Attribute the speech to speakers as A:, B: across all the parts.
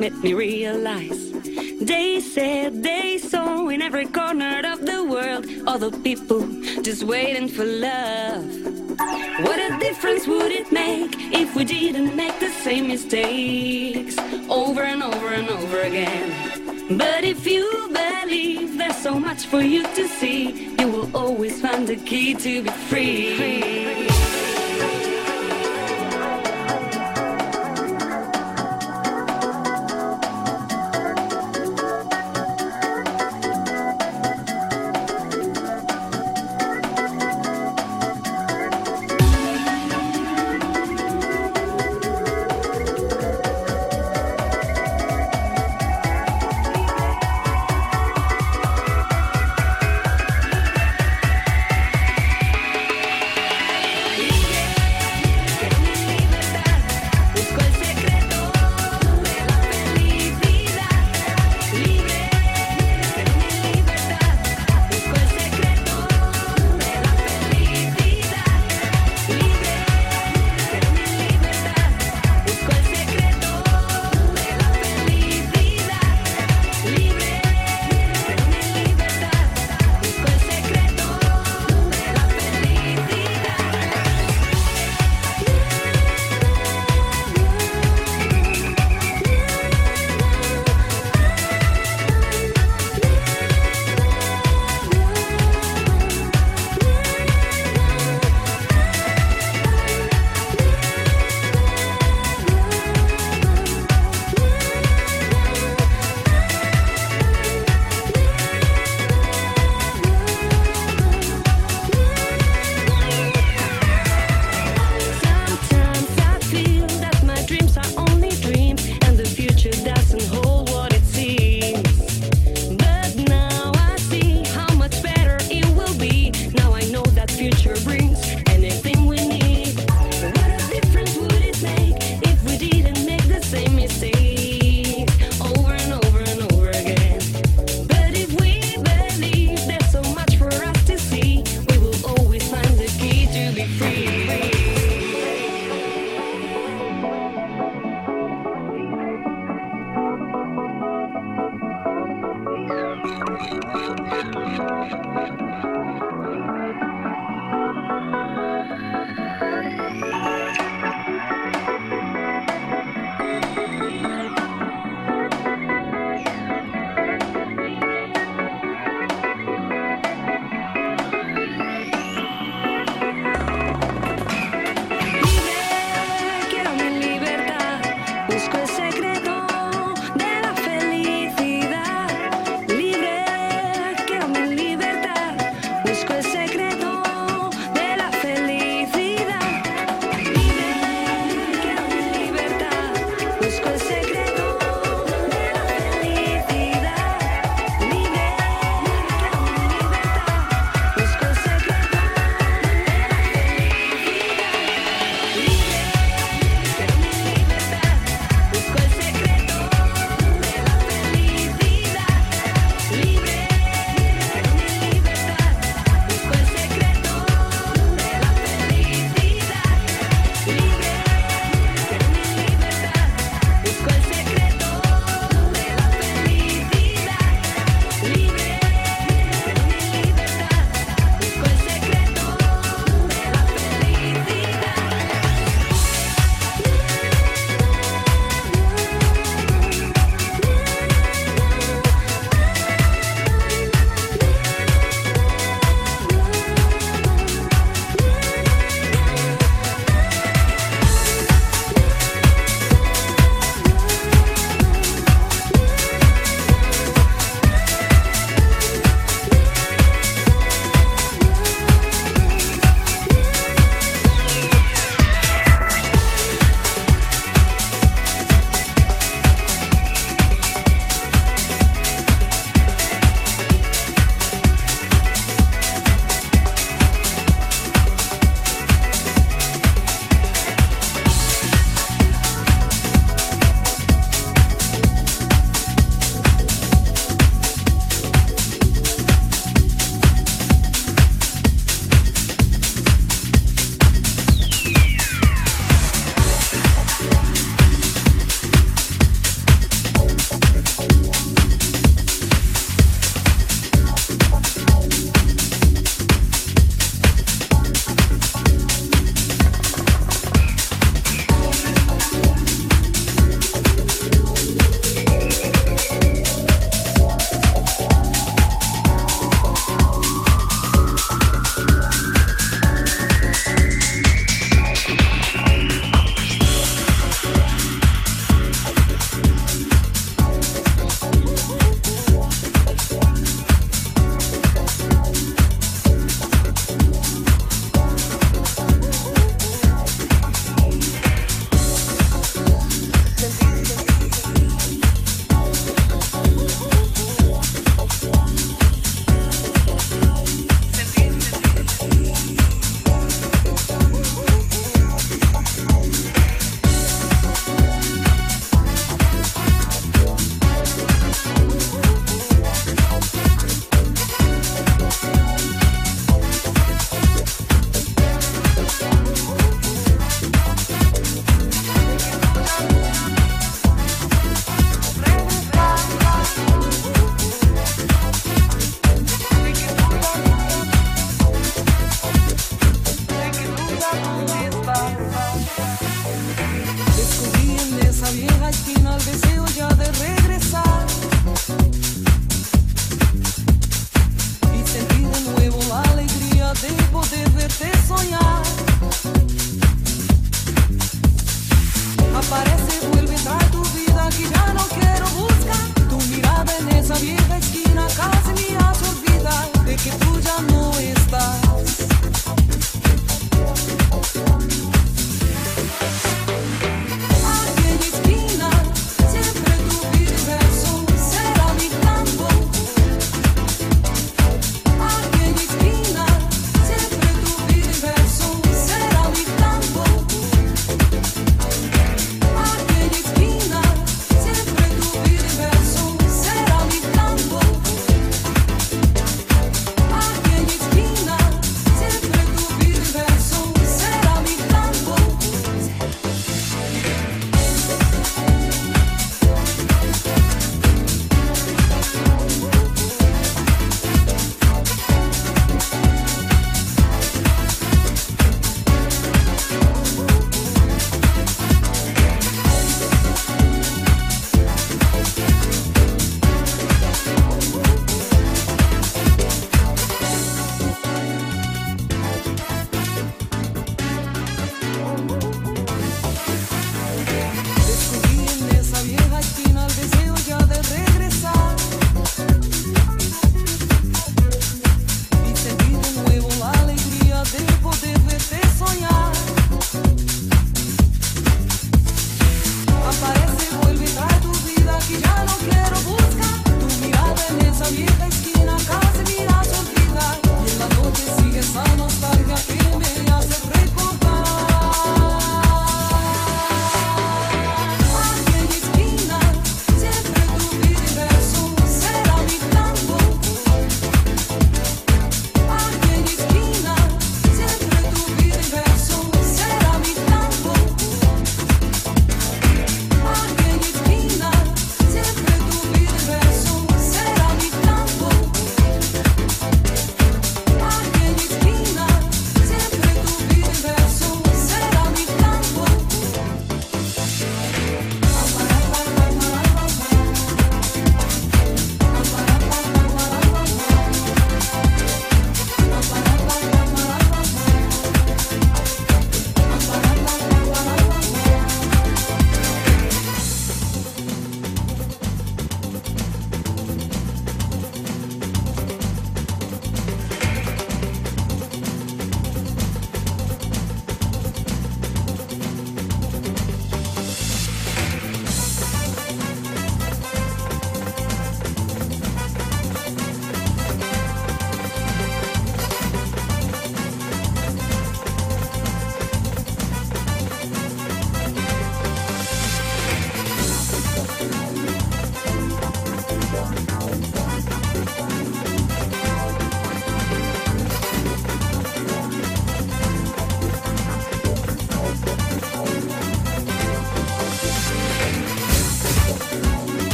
A: made me realize. They said they saw in every corner of the world other people just waiting for love. What a difference would it make if we didn't make the same mistakes over and over and over again? But if you believe there's so much for you to see, you will always find the key to be free.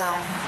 B: Coração.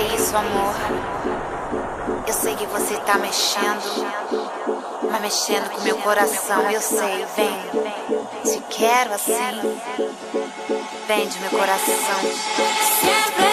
C: que isso, amor? Eu sei que você tá mexendo, mas mexendo com meu coração, eu sei, vem. Te quero assim, vem de meu coração.
B: Sempre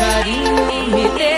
D: cariño y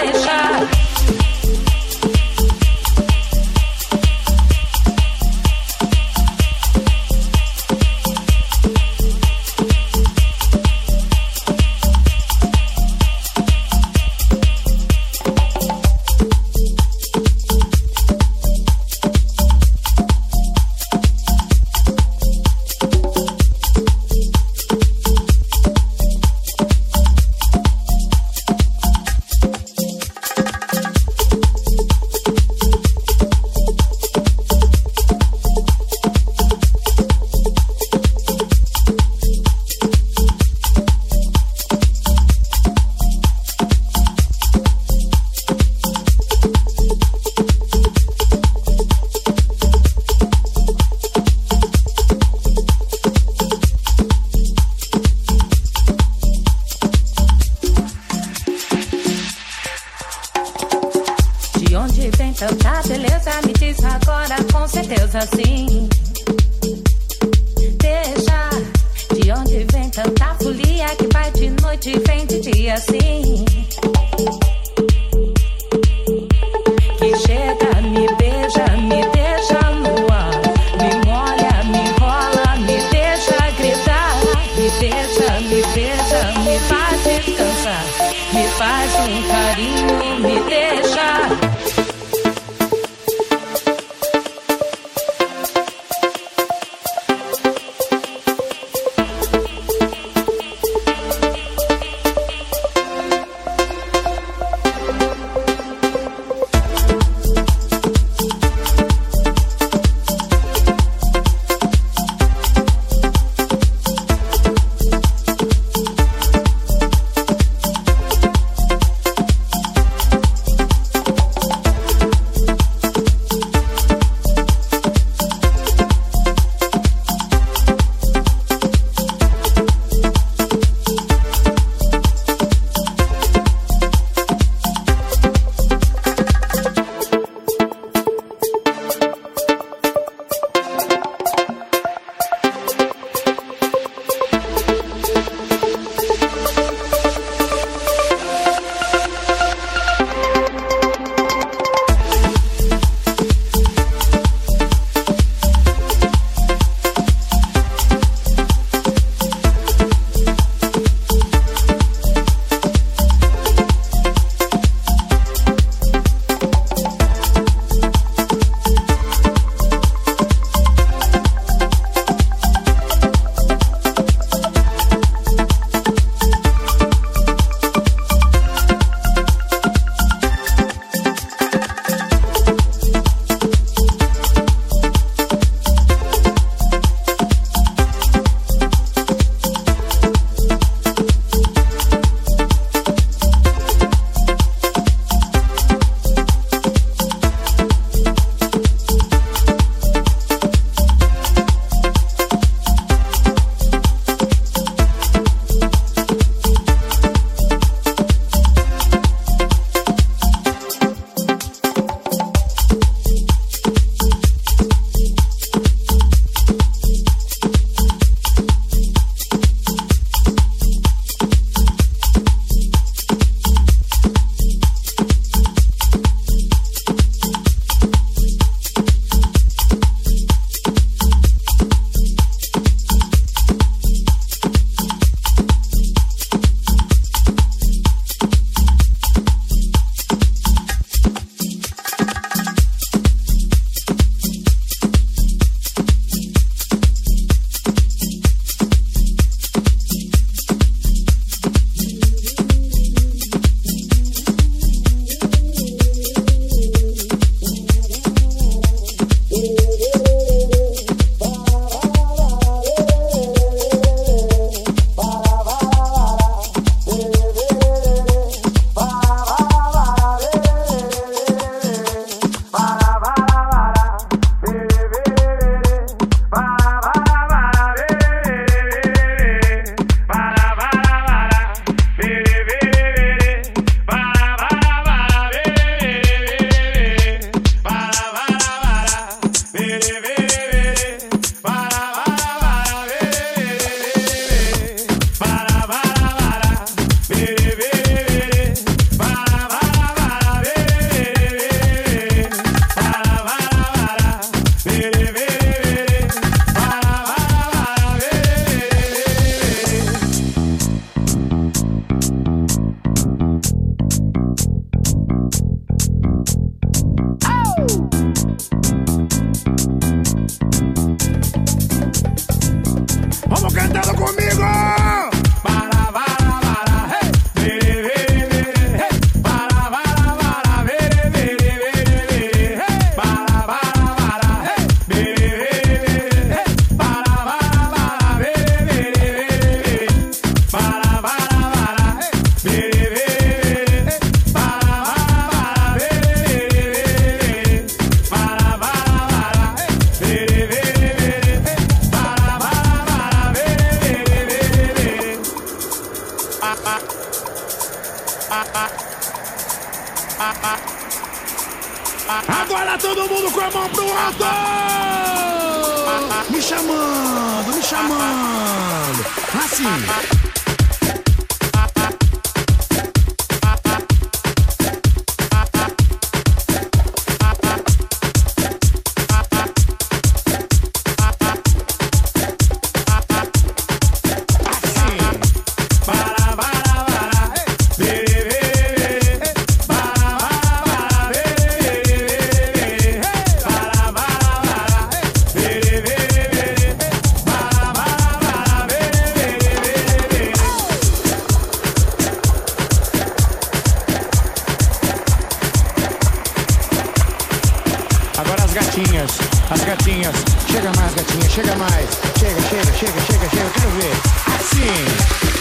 E: I sing.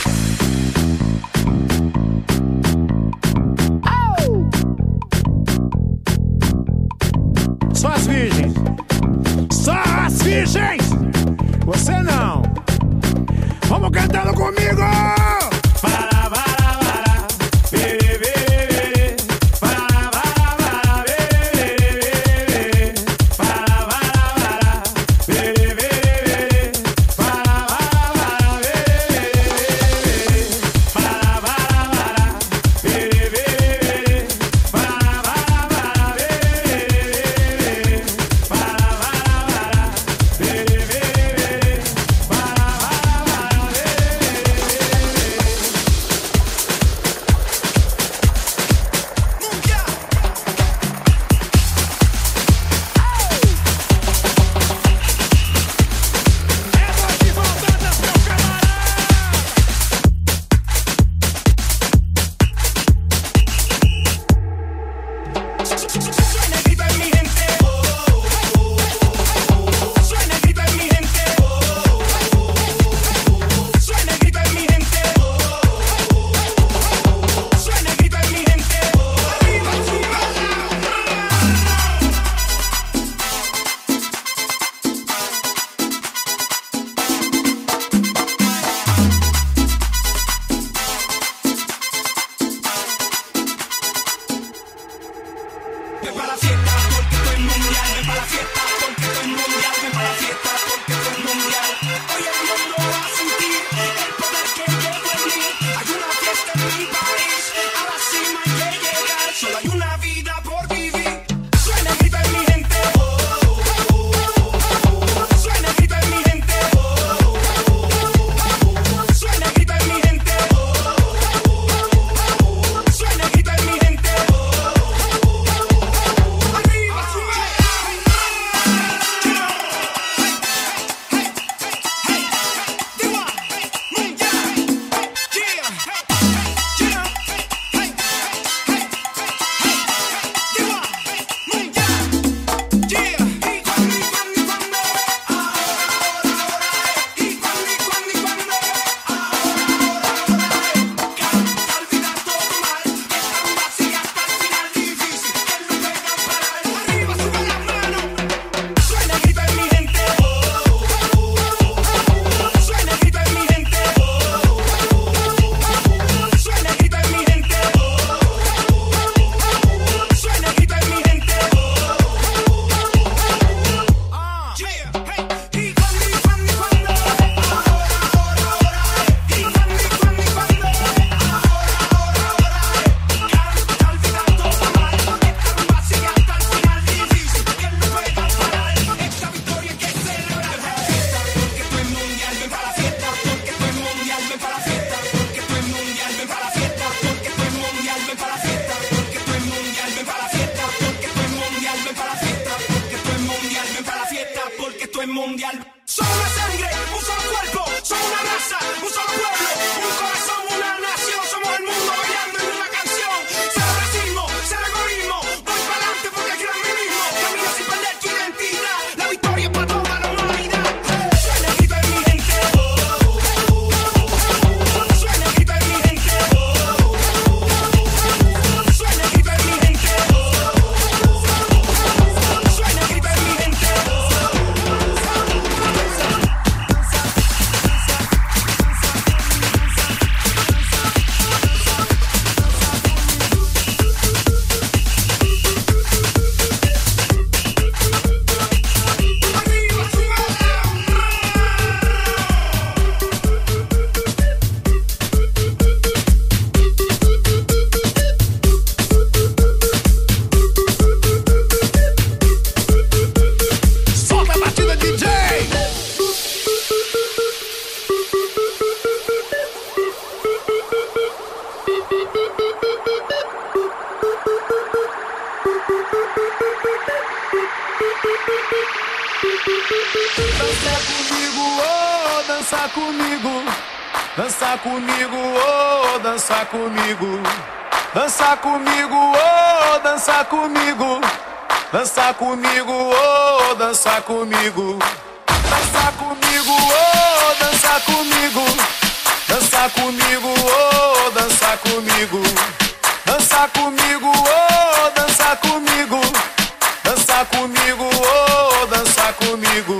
E: dança comigo, oh, dança comigo, dança comigo, oh, dança comigo, dança comigo, oh, dança comigo,
D: dança comigo, oh, dança comigo, dança comigo, oh, dança comigo. Oh, Dança comigo, oh, dança comigo. Dança comigo, oh, dança comigo.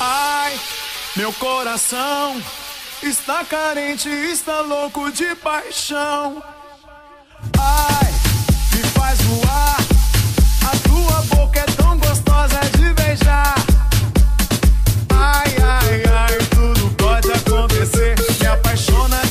D: Ai, meu coração Está carente, está louco de paixão. Ai, me faz voar. A tua boca é tão gostosa de beijar. Ai, ai, ai, tudo pode acontecer. Me apaixona.